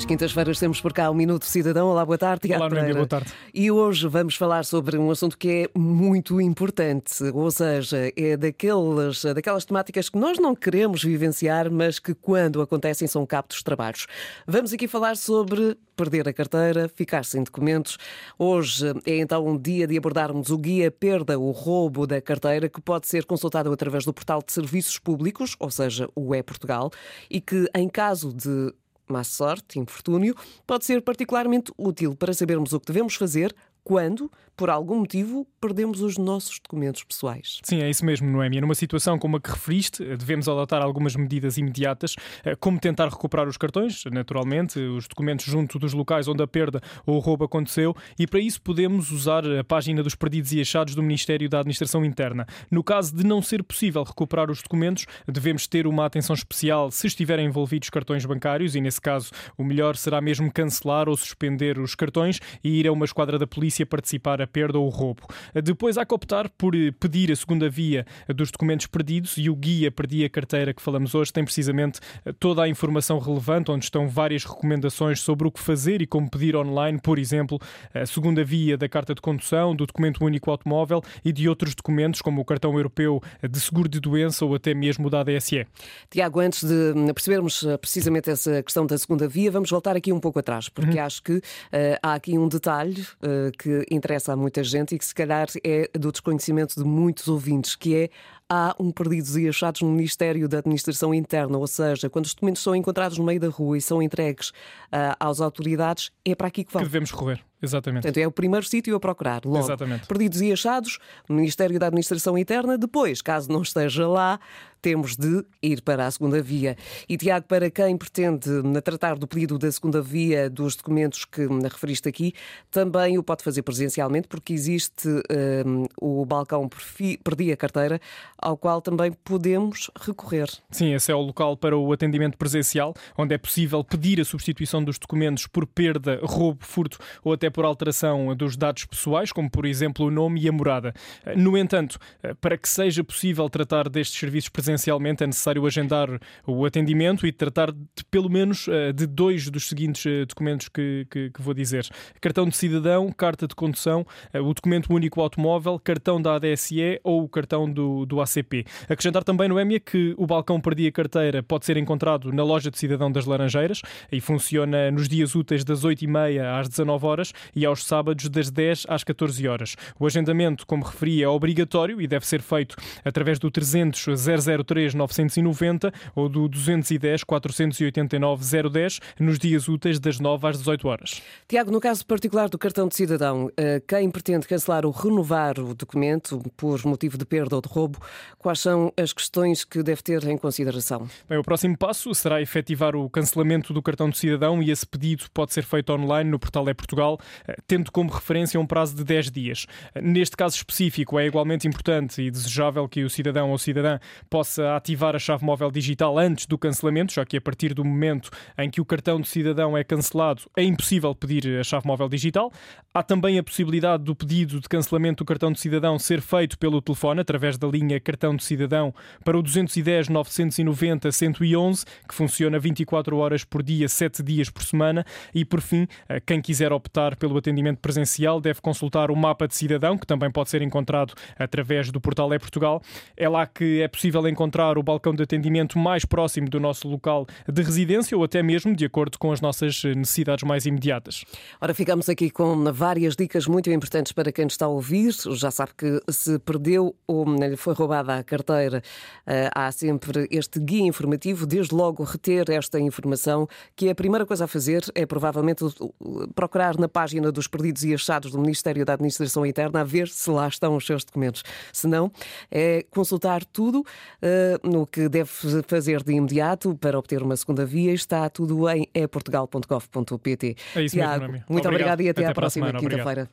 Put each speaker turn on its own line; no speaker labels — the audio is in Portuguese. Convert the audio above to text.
Às quintas-feiras temos por cá o Minuto Cidadão. Olá, boa tarde.
Olá, Noémia, boa tarde.
E hoje vamos falar sobre um assunto que é muito importante, ou seja, é daquelas, daquelas temáticas que nós não queremos vivenciar, mas que quando acontecem são captos de trabalhos. Vamos aqui falar sobre perder a carteira, ficar sem documentos. Hoje é então um dia de abordarmos o guia Perda o Roubo da Carteira, que pode ser consultado através do portal de serviços públicos, ou seja, o E-Portugal, e que em caso de má sorte, infortúnio, pode ser particularmente útil para sabermos o que devemos fazer quando, por algum motivo, perdemos os nossos documentos pessoais.
Sim, é isso mesmo, Noémia. Numa situação como a que referiste, devemos adotar algumas medidas imediatas, eh, como tentar recuperar os cartões, naturalmente, os documentos junto dos locais onde a perda ou o roubo aconteceu, e para isso podemos usar a página dos perdidos e achados do Ministério da Administração Interna. No caso de não ser possível recuperar os documentos, devemos ter uma atenção especial se estiverem envolvidos cartões bancários, e nesse caso o melhor será mesmo cancelar ou suspender os cartões e ir a uma esquadra da polícia polícia participar a perda ou o roubo. Depois há que optar por eh, pedir a segunda via dos documentos perdidos e o guia Perdi a Carteira que falamos hoje tem precisamente eh, toda a informação relevante, onde estão várias recomendações sobre o que fazer e como pedir online, por exemplo, a segunda via da carta de condução, do documento único automóvel e de outros documentos, como o cartão europeu de seguro de doença ou até mesmo da ADSE.
Tiago, antes de percebermos eh, precisamente essa questão da segunda via, vamos voltar aqui um pouco atrás, porque uhum. acho que uh, há aqui um detalhe uh, que interessa a muita gente e que se calhar é do desconhecimento de muitos ouvintes, que é há um perdidos e achados no Ministério da Administração Interna, ou seja, quando os documentos são encontrados no meio da rua e são entregues uh, às autoridades, é para aqui que vão.
Que devemos correr. Exatamente.
Portanto, é o primeiro sítio a procurar. Logo,
Exatamente.
Perdidos e achados, no Ministério da Administração Interna. Depois, caso não esteja lá, temos de ir para a segunda via. E, Tiago, para quem pretende tratar do pedido da segunda via dos documentos que referiste aqui, também o pode fazer presencialmente, porque existe um, o balcão Perdi a Carteira, ao qual também podemos recorrer.
Sim, esse é o local para o atendimento presencial, onde é possível pedir a substituição dos documentos por perda, roubo, furto ou até por alteração dos dados pessoais, como por exemplo o nome e a morada. No entanto, para que seja possível tratar destes serviços presencialmente, é necessário agendar o atendimento e tratar de pelo menos eh, de dois dos seguintes eh, documentos que, que, que vou dizer: cartão de cidadão, carta de condução, eh, o documento único automóvel, cartão da ADSE ou o cartão do, do ACP. Acrescentar também, Noémia, que o balcão Perdia Carteira pode ser encontrado na loja de cidadão das Laranjeiras e funciona nos dias úteis das 8h30 às 19 horas e aos sábados das 10 às 14 horas. O agendamento, como referi, é obrigatório e deve ser feito através do 300 003 990 ou do 210 489 010 nos dias úteis das 9 às 18 horas.
Tiago, no caso particular do cartão de cidadão, eh, quem pretende cancelar ou renovar o documento por motivo de perda ou de roubo, quais são as questões que deve ter em consideração?
Bem, o próximo passo será efetivar o cancelamento do cartão de cidadão e esse pedido pode ser feito online no portal É Portugal eh, tendo como referência um prazo de 10 dias. Neste caso específico, é igualmente importante e desejável que o cidadão ou cidadã possa ativar a chave móvel digital antes do cancelamento, já que a partir do momento em que o cartão de cidadão é cancelado, é impossível pedir a chave móvel digital. Há também a possibilidade do pedido de cancelamento do cartão de cidadão ser feito pelo telefone, através da linha Cartão de Cidadão, para o 210 990 111, que funciona 24 horas por dia, 7 dias por semana. E, por fim, quem quiser optar pelo atendimento presencial deve consultar o mapa de cidadão, que também pode ser encontrado através do portal É Portugal. É lá que é possível encontrar o balcão de atendimento mais próximo do nosso local de residência ou até mesmo de acordo com as nossas necessidades mais imediatas.
Ora, ficamos aqui com várias dicas muito importantes para quem está a ouvir. Já sabe que se perdeu ou lhe foi roubada a carteira, eh, há sempre este guia informativo. Desde logo, reter esta informação, que a primeira coisa a fazer é provavelmente procurar na página dos perdidos e achados do Ministério da Administração Interna a ver se lá estão os seus documentos. Se não, é consultar tudo no que deve fazer de imediato para obter uma segunda via. Está tudo em eportugal.gov.pt.
É isso
Tiago,
mesmo,
muito
obrigado
obrigado e até,
até
à próxima quinta-feira.